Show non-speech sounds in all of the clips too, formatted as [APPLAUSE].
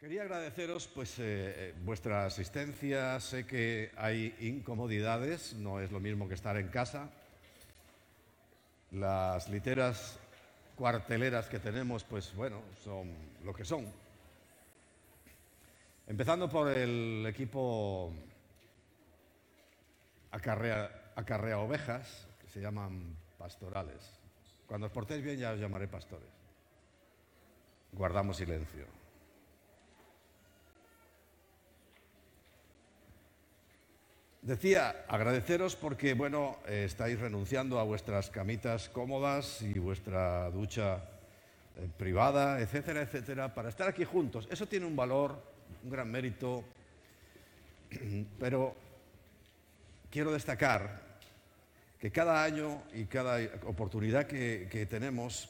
Quería agradeceros pues, eh, vuestra asistencia. Sé que hay incomodidades, no es lo mismo que estar en casa. Las literas cuarteleras que tenemos, pues bueno, son lo que son. Empezando por el equipo acarrea, acarrea ovejas, que se llaman pastorales. Cuando os portéis bien ya os llamaré pastores. Guardamos silencio. Decía, agradeceros porque, bueno, eh, estáis renunciando a vuestras camitas cómodas y vuestra ducha eh, privada, etcétera, etcétera, para estar aquí juntos. Eso tiene un valor, un gran mérito, [CLEARS THROAT] pero quiero destacar que cada año y cada oportunidad que, que tenemos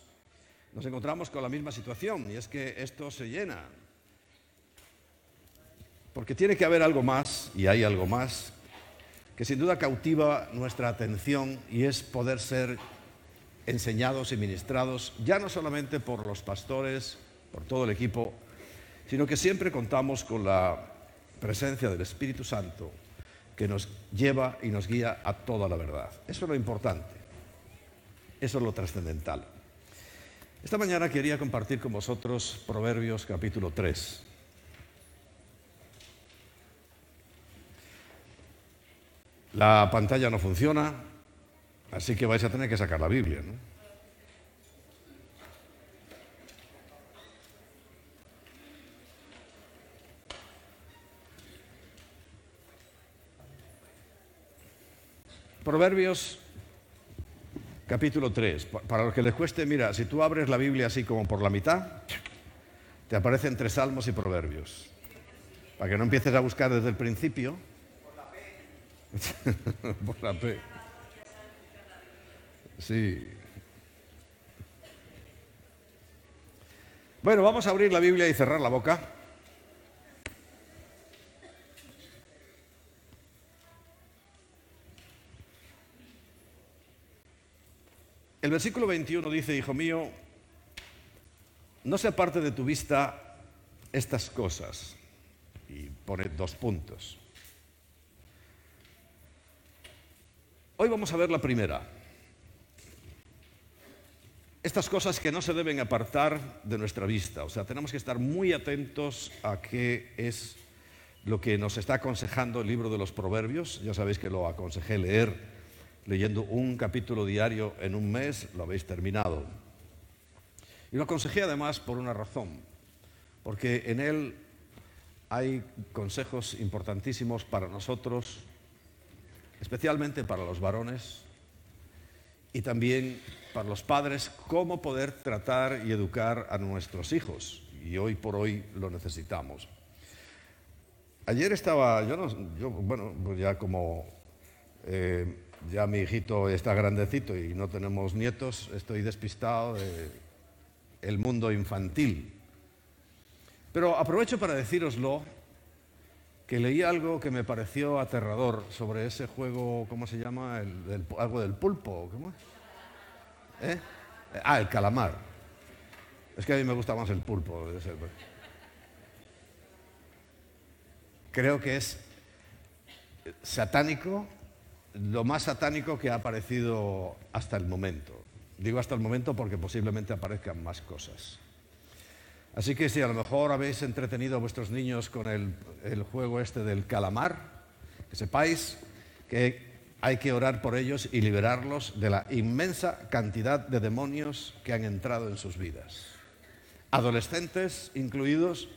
nos encontramos con la misma situación y es que esto se llena. Porque tiene que haber algo más, y hay algo más, que sin duda cautiva nuestra atención y es poder ser enseñados y ministrados, ya no solamente por los pastores, por todo el equipo, sino que siempre contamos con la presencia del Espíritu Santo que nos lleva y nos guía a toda la verdad. Eso es lo importante, eso es lo trascendental. Esta mañana quería compartir con vosotros Proverbios capítulo 3. La pantalla no funciona, así que vais a tener que sacar la Biblia. ¿no? Proverbios capítulo 3. Para los que les cueste, mira, si tú abres la Biblia así como por la mitad, te aparecen tres salmos y proverbios. Para que no empieces a buscar desde el principio. [LAUGHS] Por la P. Sí. Bueno, vamos a abrir la Biblia y cerrar la boca. El versículo 21 dice, Hijo mío, no se aparte de tu vista estas cosas. Y pone dos puntos. Hoy vamos a ver la primera. Estas cosas que no se deben apartar de nuestra vista. O sea, tenemos que estar muy atentos a qué es lo que nos está aconsejando el libro de los Proverbios. Ya sabéis que lo aconsejé leer leyendo un capítulo diario en un mes, lo habéis terminado. Y lo aconsejé además por una razón, porque en él hay consejos importantísimos para nosotros especialmente para los varones y también para los padres, cómo poder tratar y educar a nuestros hijos. Y hoy por hoy lo necesitamos. Ayer estaba, yo, no, yo bueno, pues ya como eh, ya mi hijito está grandecito y no tenemos nietos, estoy despistado de el mundo infantil. Pero aprovecho para decíroslo que leí algo que me pareció aterrador sobre ese juego, ¿cómo se llama? El, algo del pulpo, ¿cómo es? ¿Eh? Ah, el calamar. Es que a mí me gusta más el pulpo. Creo que es satánico, lo más satánico que ha aparecido hasta el momento. Digo hasta el momento porque posiblemente aparezcan más cosas. Así que si a lo mejor habéis entretenido a vuestros niños con el, juego este del calamar, que sepáis que hay que orar por ellos y liberarlos de la inmensa cantidad de demonios que han entrado en sus vidas. Adolescentes incluidos,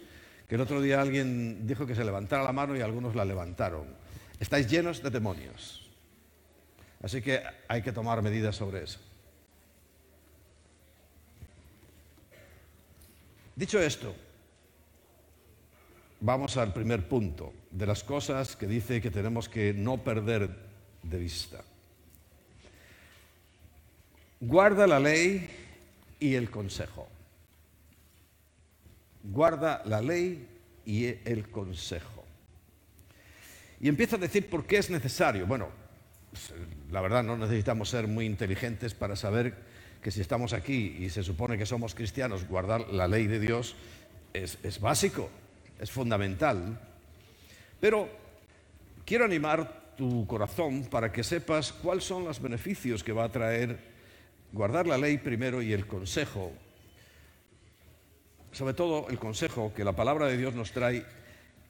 que el otro día alguien dijo que se levantara la mano y algunos la levantaron. Estáis llenos de demonios. Así que hay que tomar medidas sobre eso. Dicho esto, vamos al primer punto de las cosas que dice que tenemos que no perder de vista. Guarda la ley y el consejo. Guarda la ley y el consejo. Y empieza a decir por qué es necesario. Bueno, la verdad no necesitamos ser muy inteligentes para saber que si estamos aquí y se supone que somos cristianos, guardar la ley de Dios es, básico. es fundamental. Pero quiero animar tu corazón para que sepas cuáles son los beneficios que va a traer guardar la ley primero y el consejo. Sobre todo el consejo que la palabra de Dios nos trae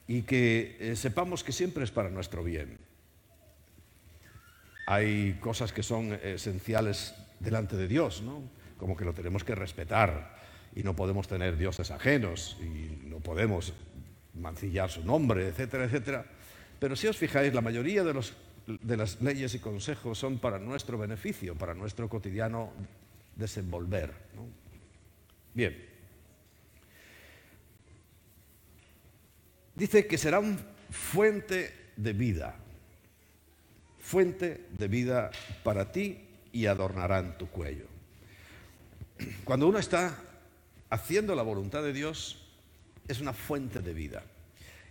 y que eh, sepamos que siempre es para nuestro bien. Hay cosas que son esenciales delante de Dios, ¿no? como que lo tenemos que respetar y no podemos tener dioses ajenos y no podemos mancillar su nombre, etcétera, etcétera. Pero si os fijáis, la mayoría de, los, de las leyes y consejos son para nuestro beneficio, para nuestro cotidiano desenvolver. Bien. Dice que será un fuente de vida, fuente de vida para ti y adornarán tu cuello. Cuando uno está haciendo la voluntad de Dios, es una fuente de vida.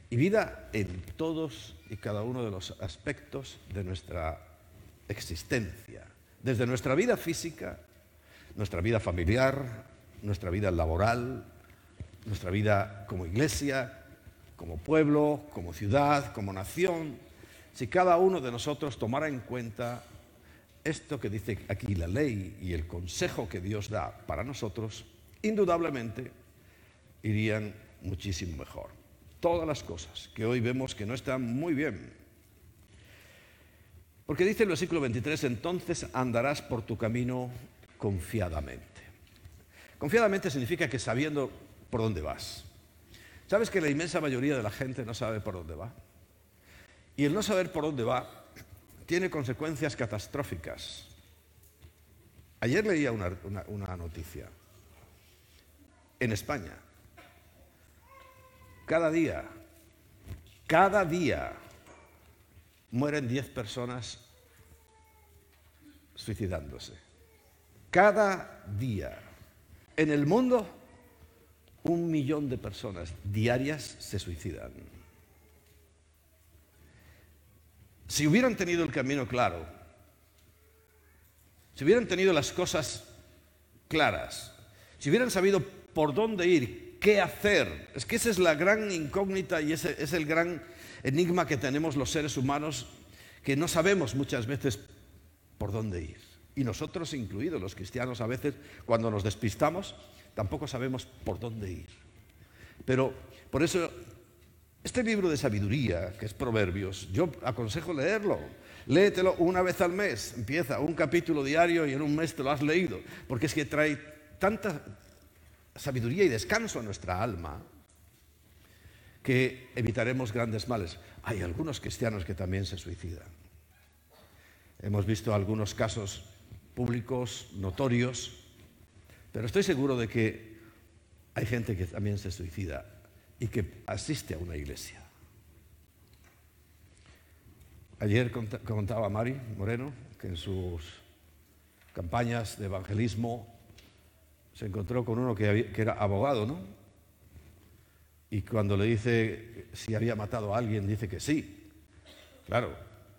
Y vida en todos y cada uno de los aspectos de nuestra existencia. Desde nuestra vida física, nuestra vida familiar, nuestra vida laboral, nuestra vida como iglesia, como pueblo, como ciudad, como nación. Si cada uno de nosotros tomara en cuenta esto que dice aquí la ley y el consejo que Dios da para nosotros, indudablemente irían muchísimo mejor. Todas las cosas que hoy vemos que no están muy bien. Porque dice el versículo 23, entonces andarás por tu camino confiadamente. Confiadamente significa que sabiendo por dónde vas. ¿Sabes que la inmensa mayoría de la gente no sabe por dónde va? Y el no saber por dónde va tiene consecuencias catastróficas. Ayer leía una, noticia. En España, cada día, cada día mueren 10 personas suicidándose. Cada día. En el mundo, un millón de personas diarias se suicidan. Si hubieran tenido el camino claro, si hubieran tenido las cosas claras, si hubieran sabido por dónde ir, qué hacer, es que esa es la gran incógnita y ese es el gran enigma que tenemos los seres humanos, que no sabemos muchas veces por dónde ir. Y nosotros incluidos, los cristianos, a veces cuando nos despistamos, tampoco sabemos por dónde ir. Pero por eso este libro de sabiduría, que es Proverbios, yo aconsejo leerlo. Léetelo una vez al mes. Empieza un capítulo diario y en un mes te lo has leído. Porque es que trae tanta sabiduría y descanso a nuestra alma que evitaremos grandes males. Hay algunos cristianos que también se suicidan. Hemos visto algunos casos públicos, notorios, pero estoy seguro de que hay gente que también se suicida y que asiste a una iglesia. Ayer contaba Mari Moreno que en sus campañas de evangelismo se encontró con uno que, era abogado, ¿no? Y cuando le dice si había matado a alguien, dice que sí. Claro,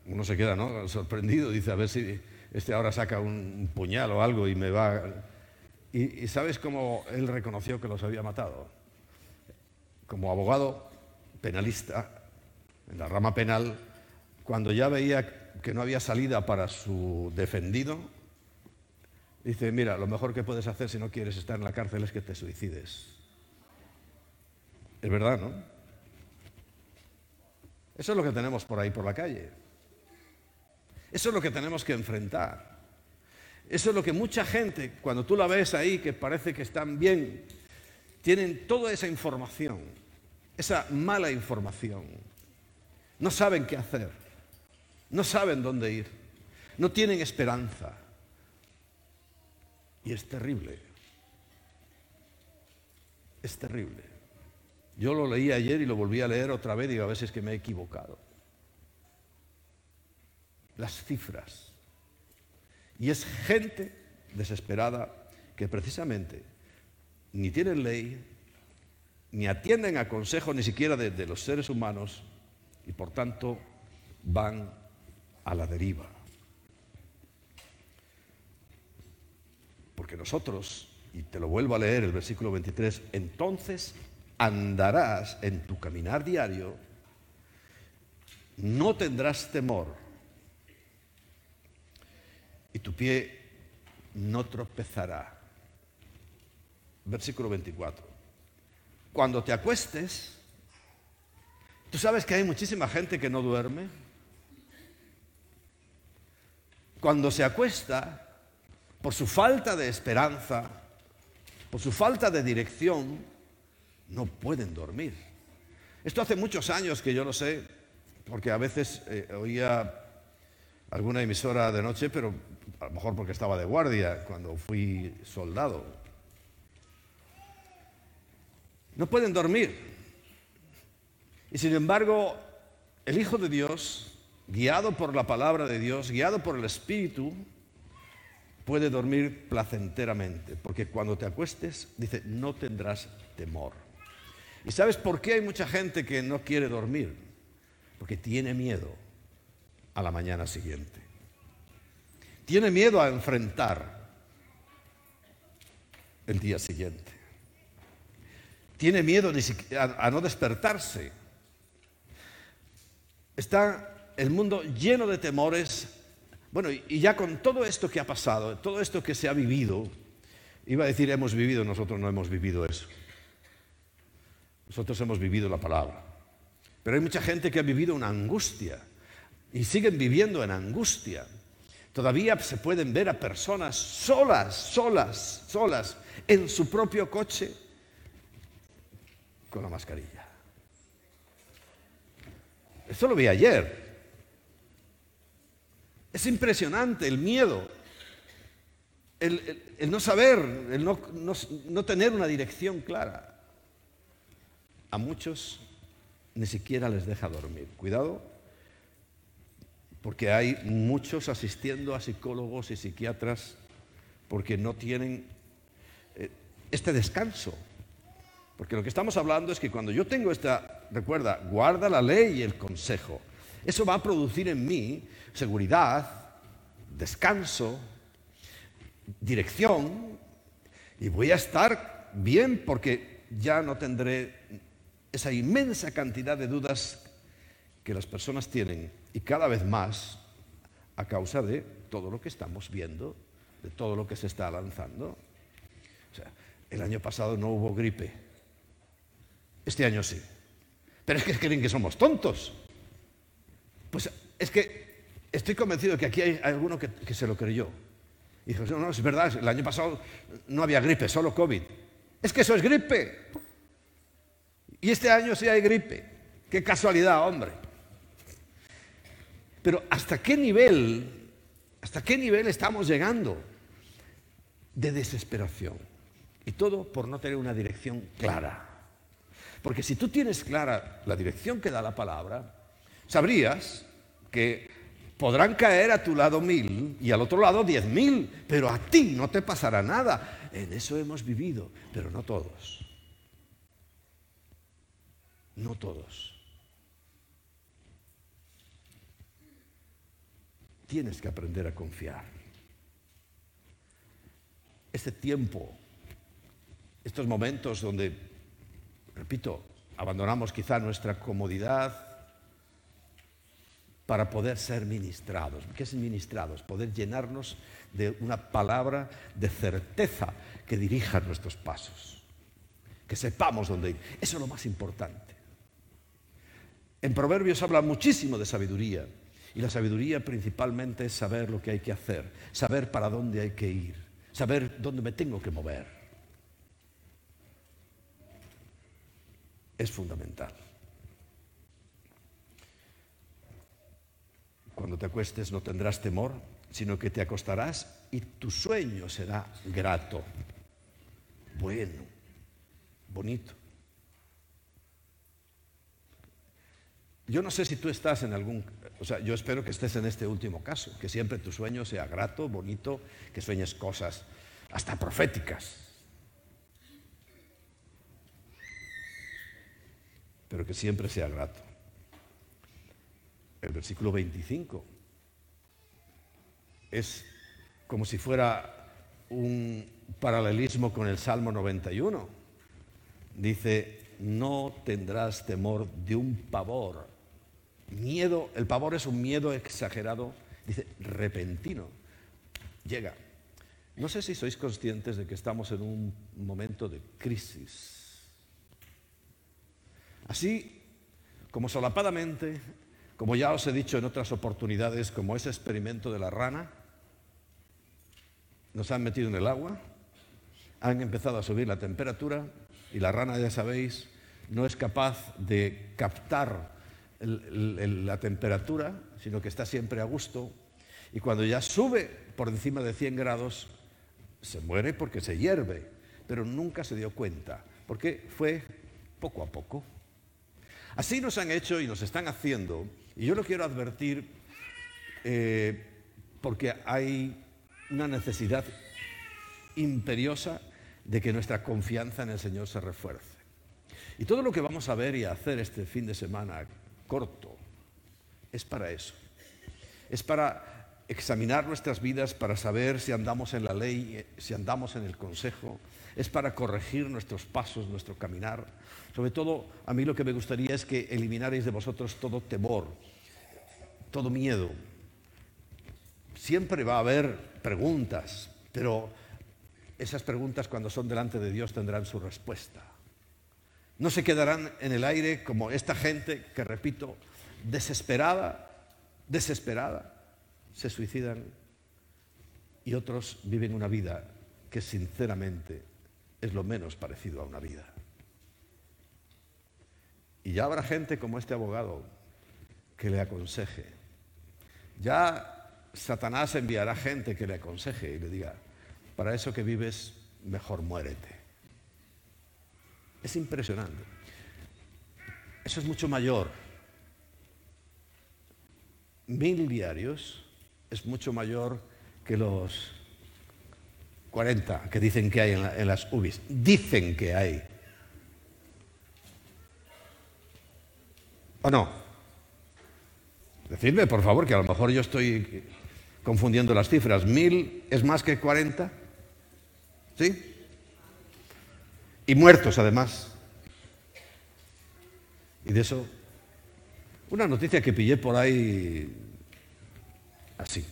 uno se queda ¿no? sorprendido, dice a ver si este ahora saca un puñal o algo y me va... y ¿sabes cómo él reconoció que los había matado? Como abogado penalista en la rama penal, cuando ya veía que no había salida para su defendido, dice, mira, lo mejor que puedes hacer si no quieres estar en la cárcel es que te suicides. Es verdad, ¿no? Eso es lo que tenemos por ahí por la calle. Eso es lo que tenemos que enfrentar. Eso es lo que mucha gente, cuando tú la ves ahí, que parece que están bien, tienen toda esa información esa mala información. No saben qué hacer, no saben dónde ir, no tienen esperanza. Y es terrible. Es terrible. Yo lo leí ayer y lo volví a leer otra vez y digo, a veces que me he equivocado. Las cifras. Y es gente desesperada que precisamente ni tienen ley, ni atienden a consejo ni siquiera de, los seres humanos y por tanto van a la deriva. Porque nosotros, y te lo vuelvo a leer el versículo 23, entonces andarás en tu caminar diario, no tendrás temor y tu pie no tropezará. Versículo 24. Cuando te acuestes, tú sabes que hay muchísima gente que no duerme. Cuando se acuesta, por su falta de esperanza, por su falta de dirección, no pueden dormir. Esto hace muchos años que yo lo sé, porque a veces eh, oía alguna emisora de noche, pero a lo mejor porque estaba de guardia cuando fui soldado. No pueden dormir. Y sin embargo, el Hijo de Dios, guiado por la palabra de Dios, guiado por el Espíritu, puede dormir placenteramente, porque cuando te acuestes, dice, no tendrás temor. ¿Y sabes por qué hay mucha gente que no quiere dormir? Porque tiene miedo a la mañana siguiente. Tiene miedo a enfrentar el día siguiente. Tiene miedo a, no despertarse. Está el mundo lleno de temores. Bueno, y ya con todo esto que ha pasado, todo esto que se ha vivido, iba a decir hemos vivido, nosotros no hemos vivido eso. Nosotros hemos vivido la palabra. Pero hay mucha gente que ha vivido una angustia y siguen viviendo en angustia. Todavía se pueden ver a personas solas, solas, solas, en su propio coche con la mascarilla. Esto lo vi ayer. Es impresionante el miedo, el, no saber, el no tener una dirección clara a muchos ni siquiera les deja dormir. Cuidado, porque hay muchos asistiendo a psicólogos y psiquiatras porque no tienen eh, este descanso. Porque lo que estamos hablando es que cuando yo tengo esta, recuerda, guarda la ley y el consejo, eso va a producir en mí seguridad, descanso, dirección, y voy a estar bien porque ya no tendré esa inmensa cantidad de dudas que las personas tienen y cada vez más a causa de todo lo que estamos viendo, de todo lo que se está lanzando. O sea, el año pasado no hubo gripe, este año sí. Pero es que creen que somos tontos. Pues es que estoy convencido que aquí hay alguno que, se lo creyó. Y dijo, no, no, es verdad, el año pasado no había gripe, solo COVID. Es que eso es gripe. Y este año sí hay gripe. Qué casualidad, hombre. Pero ¿hasta qué nivel, hasta qué nivel estamos llegando de desesperación? Y todo por no tener una dirección clara. Porque si tú tienes clara la dirección que da la palabra, sabrías que podrán caer a tu lado mil y al otro lado diez mil, pero a ti no te pasará nada. En eso hemos vivido, pero no todos. No todos. Tienes que aprender a confiar. Este tiempo, estos momentos donde, repito, abandonamos quizá nuestra comodidad para poder ser ministrados. ¿Qué es ministrados? Poder llenarnos de una palabra de certeza que dirija nuestros pasos, que sepamos dónde ir. Eso es lo más importante. En Proverbios habla muchísimo de sabiduría. Y la sabiduría principalmente es saber lo que hay que hacer, saber para dónde hay que ir, saber dónde me tengo que mover. Es fundamental. Cuando te acuestes no tendrás temor, sino que te acostarás y tu sueño será grato, bueno, bonito. Yo no sé si tú estás en algún, o sea, yo espero que estés en este último caso, que siempre tu sueño sea grato, bonito, que sueñes cosas hasta proféticas. Pero que siempre sea grato. El versículo 25 es como si fuera un paralelismo con el Salmo 91. Dice, no tendrás temor de un pavor. Miedo, el pavor es un miedo exagerado, dice, repentino. Llega. No sé si sois conscientes de que estamos en un momento de crisis. Así como solapadamente, como ya os he dicho en otras oportunidades, como ese experimento de la rana, nos han metido en el agua, han empezado a subir la temperatura y la rana, ya sabéis, no es capaz de captar la temperatura, sino que está siempre a gusto. Y cuando ya sube por encima de 100 grados, se muere porque se hierve, pero nunca se dio cuenta, porque fue poco a poco. Así nos han hecho y nos están haciendo, y yo lo quiero advertir eh, porque hay una necesidad imperiosa de que nuestra confianza en el Señor se refuerce. Y todo lo que vamos a ver y a hacer este fin de semana corto es para eso. Es para examinar nuestras vidas, para saber si andamos en la ley, si andamos en el consejo. Es para corregir nuestros pasos, nuestro caminar. Sobre todo, a mí lo que me gustaría es que eliminarais de vosotros todo temor, todo miedo. Siempre va a haber preguntas, pero esas preguntas cuando son delante de Dios tendrán su respuesta. No se quedarán en el aire como esta gente que, repito, desesperada, desesperada, se suicidan y otros viven una vida que sinceramente es lo menos parecido a una vida. Y ya habrá gente como este abogado que le aconseje. Ya Satanás enviará gente que le aconseje y le diga, para eso que vives, mejor muérete. Es impresionante. Eso es mucho mayor. Mil diarios es mucho mayor que los 40 que dicen que hay en, las UBIs. Dicen que hay. ¿O no? Decidme, por favor, que a lo mejor yo estoy confundiendo las cifras. ¿Mil es más que 40? ¿Sí? Y muertos además. Y de eso, una noticia que pillé por ahí así.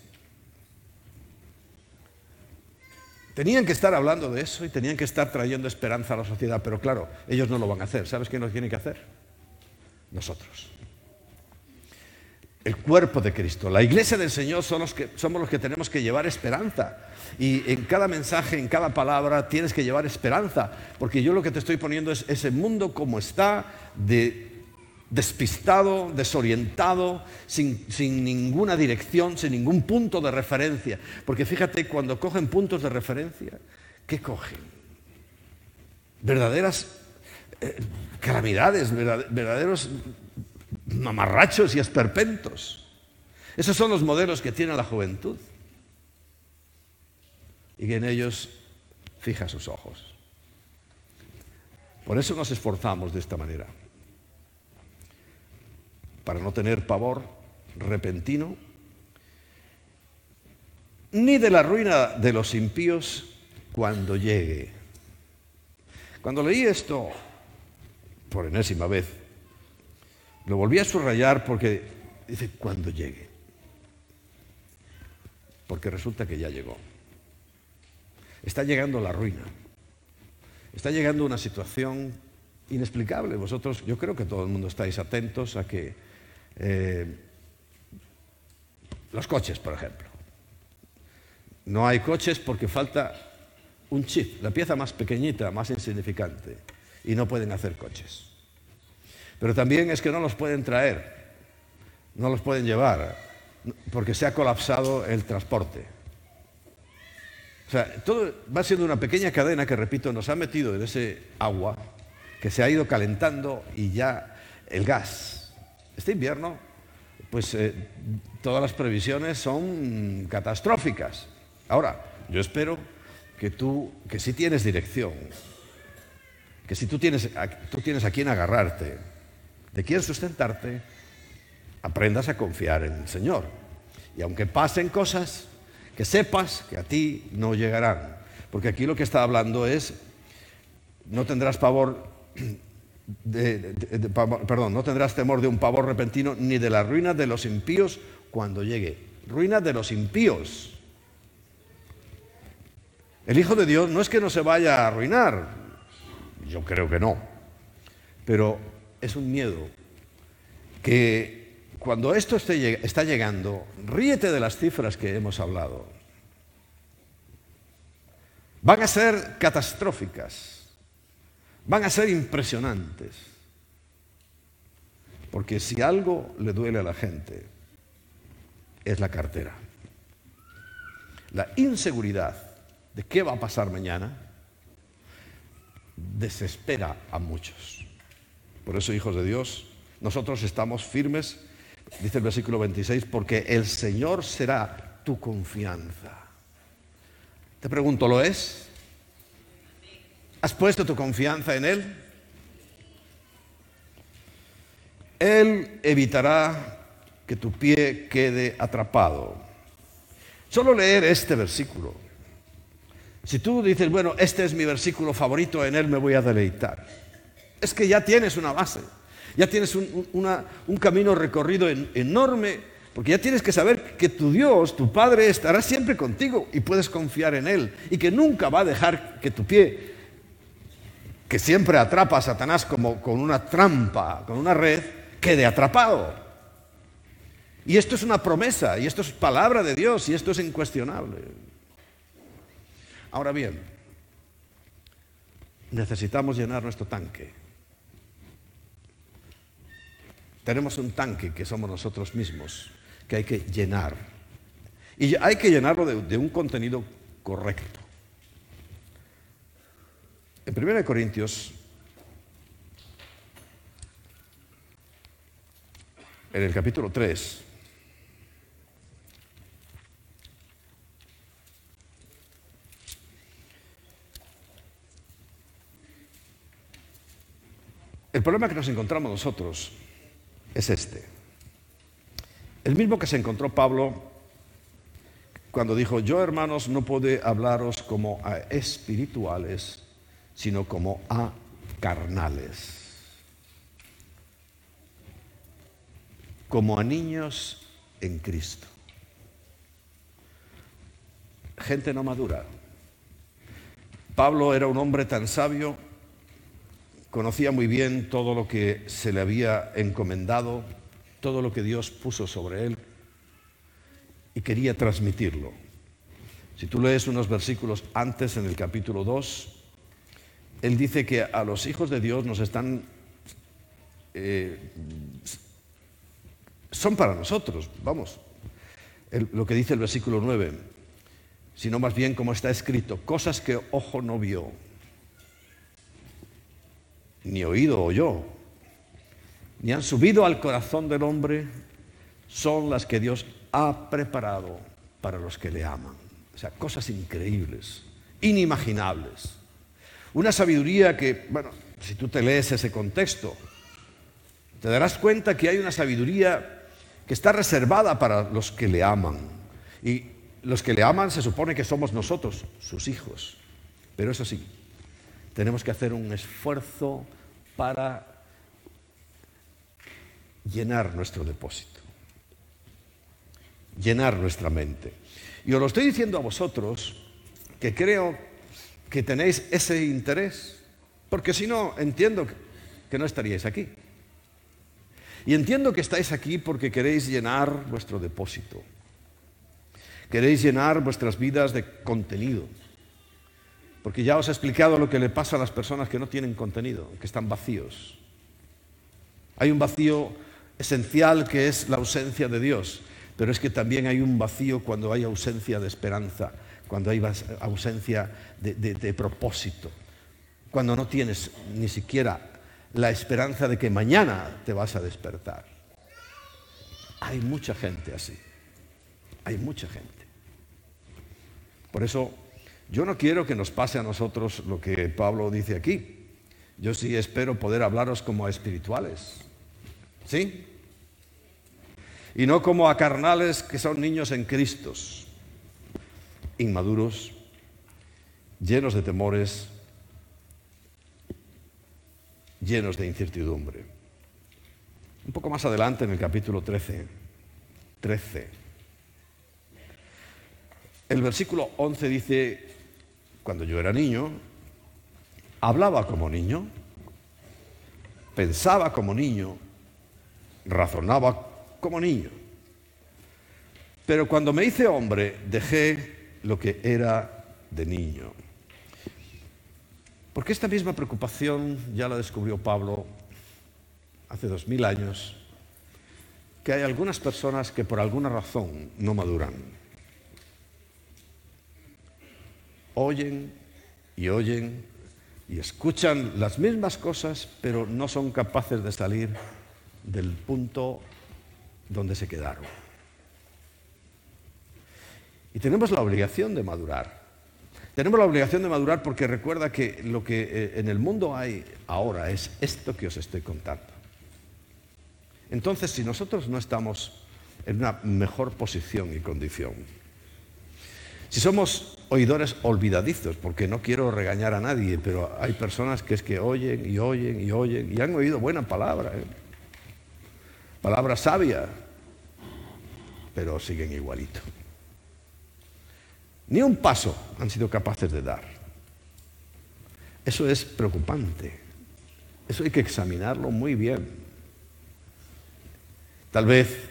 Tenían que estar hablando de eso y tenían que estar trayendo esperanza a la sociedad, pero claro, ellos no lo van a hacer. ¿Sabes quién lo tiene que hacer? Nosotros el cuerpo de Cristo. La iglesia del Señor son los que, somos los que tenemos que llevar esperanza. Y en cada mensaje, en cada palabra, tienes que llevar esperanza. Porque yo lo que te estoy poniendo es ese mundo como está, de, despistado, desorientado, sin, sin ninguna dirección, sin ningún punto de referencia. Porque fíjate, cuando cogen puntos de referencia, ¿qué cogen? Verdaderas eh, calamidades, verdaderos mamarrachos y esperpentos. Esos son los modelos que tiene la juventud. Y que en ellos fija sus ojos. Por eso nos esforzamos de esta manera. Para no tener pavor repentino, ni de la ruina de los impíos cuando llegue. Cuando leí esto, por enésima vez, lo volví a subrayar porque dice, cuando llegue. Porque resulta que ya llegó. Está llegando la ruina. Está llegando una situación inexplicable. Vosotros, yo creo que todo el mundo estáis atentos a que eh, los coches, por ejemplo. No hay coches porque falta un chip, la pieza más pequeñita, más insignificante, y no pueden hacer coches. Pero también es que no los pueden traer, no los pueden llevar, porque se ha colapsado el transporte. O sea, todo va siendo una pequeña cadena que, repito, nos ha metido en ese agua que se ha ido calentando y ya el gas. Este invierno, pues eh, todas las previsiones son catastróficas. Ahora, yo espero que tú, que si tienes dirección, que si tú tienes, tú tienes a quien agarrarte, te quieres sustentarte, aprendas a confiar en el Señor. Y aunque pasen cosas, que sepas que a ti no llegarán. Porque aquí lo que está hablando es, no tendrás pavor perdón, no tendrás temor de un pavor repentino ni de la ruina de los impíos cuando llegue. Ruina de los impíos. El Hijo de Dios no es que no se vaya a arruinar, yo creo que no, pero es un miedo que cuando esto está llegando, ríete de las cifras que hemos hablado. Van a ser catastróficas van a ser impresionantes. Porque si algo le duele a la gente, es la cartera. La inseguridad de qué va a pasar mañana desespera a muchos. Por eso, hijos de Dios, nosotros estamos firmes, dice el versículo 26, porque el Señor será tu confianza. Te pregunto, ¿lo es? ¿Has puesto tu confianza en Él? Él evitará que tu pie quede atrapado. Solo leer este versículo. Si tú dices, bueno, este es mi versículo favorito, en Él me voy a deleitar. Es que ya tienes una base, ya tienes un, un camino recorrido enorme, porque ya tienes que saber que tu Dios, tu Padre, estará siempre contigo y puedes confiar en Él y que nunca va a dejar que tu pie que siempre atrapa a Satanás como con una trampa, con una red, quede atrapado. Y esto es una promesa, y esto es palabra de Dios, y esto es incuestionable. Ahora bien, necesitamos llenar nuestro tanque. Tenemos un tanque que somos nosotros mismos, que hay que llenar. Y hay que llenarlo de, de un contenido correcto. En 1 Corintios, en el capítulo 3, el problema que nos encontramos nosotros es este. El mismo que se encontró Pablo cuando dijo, yo hermanos no puedo hablaros como a espirituales, sino como a carnales, como a niños en Cristo. Gente no madura. Pablo era un hombre tan sabio, conocía muy bien todo lo que se le había encomendado, todo lo que Dios puso sobre él y quería transmitirlo. Si tú lees unos versículos antes en el capítulo 2, él dice que a los hijos de Dios nos están... Eh, son para nosotros, vamos. lo que dice el versículo 9, sino más bien como está escrito, cosas que ojo no vio, ni oído oyó, ni han subido al corazón del hombre, son las que Dios ha preparado para los que le aman. O sea, cosas increíbles, inimaginables. Una sabiduría que, bueno, si tú te lees ese contexto, te darás cuenta que hay una sabiduría que está reservada para los que le aman. Y los que le aman se supone que somos nosotros, sus hijos. Pero eso sí, tenemos que hacer un esfuerzo para llenar nuestro depósito, llenar nuestra mente. Y os lo estoy diciendo a vosotros, que creo que tenéis ese interés, porque si no, entiendo que no estaríais aquí. Y entiendo que estáis aquí porque queréis llenar vuestro depósito, queréis llenar vuestras vidas de contenido, porque ya os he explicado lo que le pasa a las personas que no tienen contenido, que están vacíos. Hay un vacío esencial que es la ausencia de Dios, pero es que también hay un vacío cuando hay ausencia de esperanza cuando hay ausencia de, propósito, cuando no tienes ni siquiera la esperanza de que mañana te vas a despertar. Hay mucha gente así, hay mucha gente. Por eso yo no quiero que nos pase a nosotros lo que Pablo dice aquí. Yo sí espero poder hablaros como a espirituales. ¿Sí? Y no como a carnales que son niños en Cristo inmaduros, llenos de temores, llenos de incertidumbre. Un poco más adelante, en el capítulo 13, 13, el versículo 11 dice, cuando yo era niño, hablaba como niño, pensaba como niño, razonaba como niño. Pero cuando me hice hombre, dejé lo que era de niño. Porque esta misma preocupación ya la descubrió Pablo hace dos mil años, que hay algunas personas que por alguna razón no maduran. Oyen y oyen y escuchan las mismas cosas, pero no son capaces de salir del punto donde se quedaron. Y tenemos la obligación de madurar. Tenemos la obligación de madurar porque recuerda que lo que eh, en el mundo hay ahora es esto que os estoy contando. Entonces, si nosotros no estamos en una mejor posición y condición, si somos oidores olvidadizos, porque no quiero regañar a nadie, pero hay personas que es que oyen y oyen y oyen y han oído buena palabra, ¿eh? palabra sabia, pero siguen igualito. Ni un paso han sido capaces de dar. Eso es preocupante. Eso hay que examinarlo muy bien. Tal vez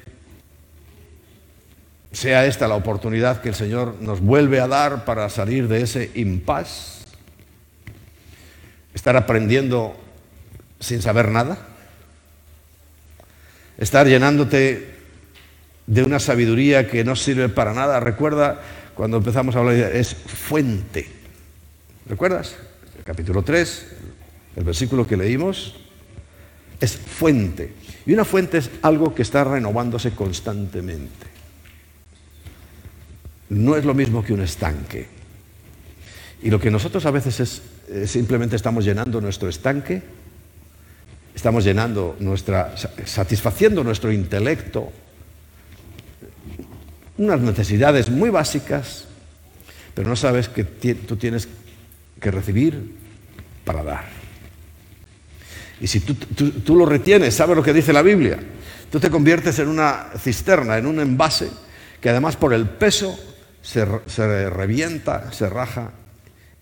sea esta la oportunidad que el Señor nos vuelve a dar para salir de ese impas. Estar aprendiendo sin saber nada. Estar llenándote de una sabiduría que no sirve para nada. Recuerda cuando empezamos a hablar, de, es fuente. ¿Recuerdas? Capítulo 3, el versículo que leímos, es fuente. Y una fuente es algo que está renovándose constantemente. No es lo mismo que un estanque. Y lo que nosotros a veces es simplemente estamos llenando nuestro estanque, estamos llenando nuestra, satisfaciendo nuestro intelecto, unas necesidades muy básicas, pero no sabes que tú tienes que recibir para dar. Y si tú, lo retienes, sabes lo que dice la Biblia, tú te conviertes en una cisterna, en un envase, que además por el peso se, revienta, se raja,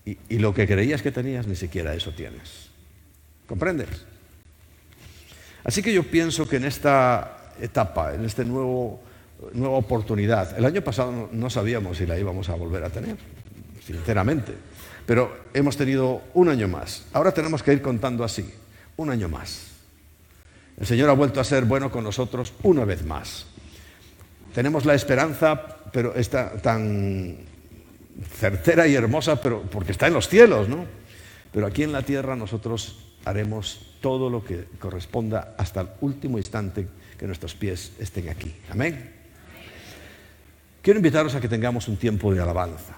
y, y lo que creías que tenías ni siquiera eso tienes. ¿Comprendes? Así que yo pienso que en esta etapa, en este nuevo nueva oportunidad. El año pasado no sabíamos si la íbamos a volver a tener, sinceramente, pero hemos tenido un año más. Ahora tenemos que ir contando así, un año más. El Señor ha vuelto a ser bueno con nosotros una vez más. Tenemos la esperanza, pero está tan certera y hermosa, pero porque está en los cielos, ¿no? Pero aquí en la tierra nosotros haremos todo lo que corresponda hasta el último instante que nuestros pies estén aquí. Amén. Quiero invitaros a que tengamos un tiempo de alabanza.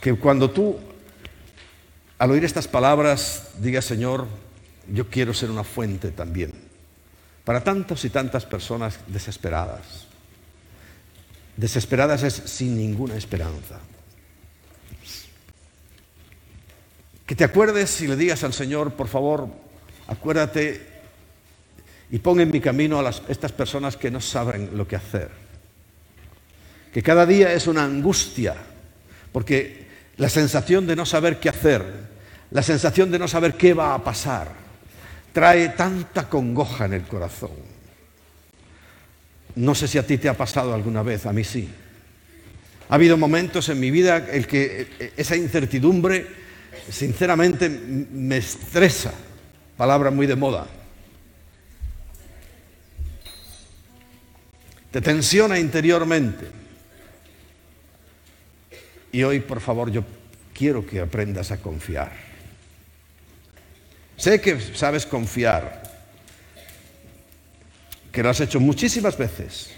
Que cuando tú, al oír estas palabras, digas, Señor, yo quiero ser una fuente también para tantas y tantas personas desesperadas. Desesperadas es sin ninguna esperanza. Que te acuerdes y le digas al Señor, por favor, acuérdate y pon en mi camino a estas personas que no saben lo que hacer. Que cada día es una angustia, porque la sensación de no saber qué hacer, la sensación de no saber qué va a pasar, trae tanta congoja en el corazón. No sé si a ti te ha pasado alguna vez, a mí sí. Ha habido momentos en mi vida en que esa incertidumbre, sinceramente, me estresa, palabra muy de moda. Te tensiona interiormente. Y hoy, por favor, yo quiero que aprendas a confiar. Sé que sabes confiar, que lo has hecho muchísimas veces.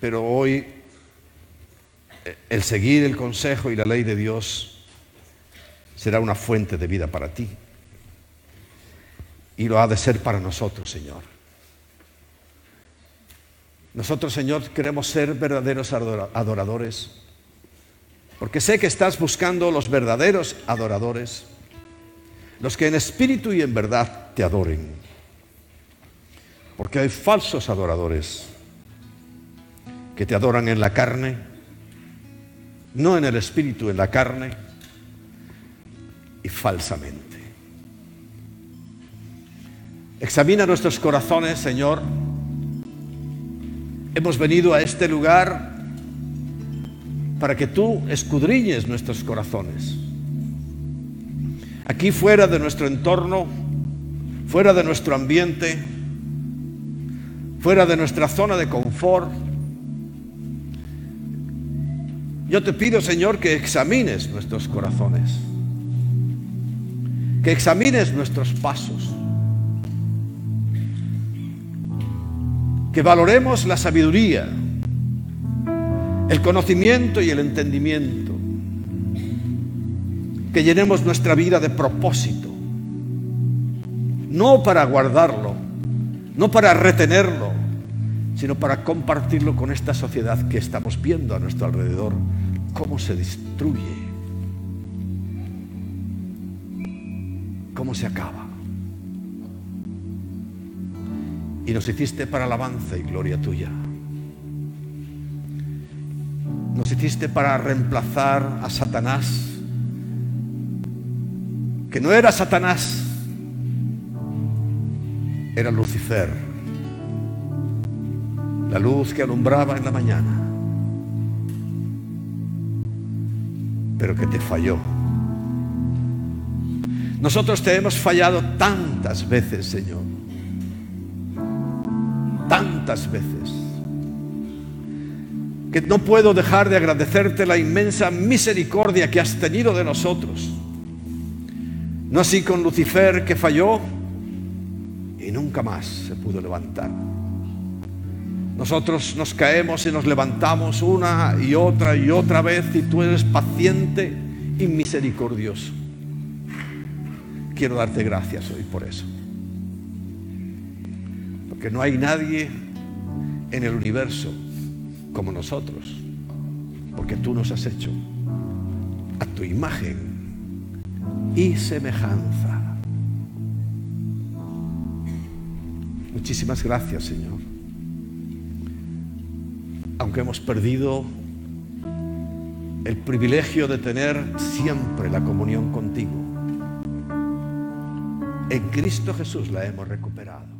Pero hoy el seguir el consejo y la ley de Dios será una fuente de vida para ti y lo ha de ser para nosotros, Señor. Nosotros, Señor, queremos ser verdaderos adoradores Porque sé que estás buscando los verdaderos adoradores, los que en espíritu y en verdad te adoren. Porque hay falsos adoradores que te adoran en la carne, no en el espíritu, en la carne y falsamente. Examina nuestros corazones, Señor. Hemos venido a este lugar para que tú escudriñes nuestros corazones. Aquí fuera de nuestro entorno, fuera de nuestro ambiente, fuera de nuestra zona de confort, yo te pido, Señor, que examines nuestros corazones, que examines nuestros pasos, que valoremos la sabiduría, el conocimiento y el entendimiento. Que llenemos nuestra vida de propósito, no para guardarlo, no para retenerlo, sino para compartirlo con esta sociedad que estamos viendo a nuestro alrededor, cómo se destruye, cómo se acaba. Y nos hiciste para alabanza y gloria tuya. Nos hiciste para reemplazar a Satanás, que no era Satanás, era Lucifer, la luz que alumbraba en la mañana, pero que te falló. Nosotros te hemos fallado tantas veces, Señor, tantas veces que no puedo dejar de agradecerte la inmensa misericordia que has tenido de nosotros. No así con Lucifer que falló y nunca más se pudo levantar. Nosotros nos caemos y nos levantamos una y otra y otra vez y tú eres paciente y misericordioso. Quiero darte gracias hoy por eso. Porque no hay nadie en el universo como nosotros, porque tú nos has hecho a tu imagen y semejanza. Muchísimas gracias, Señor. Aunque hemos perdido el privilegio de tener siempre la comunión contigo, en Cristo Jesús la hemos recuperado.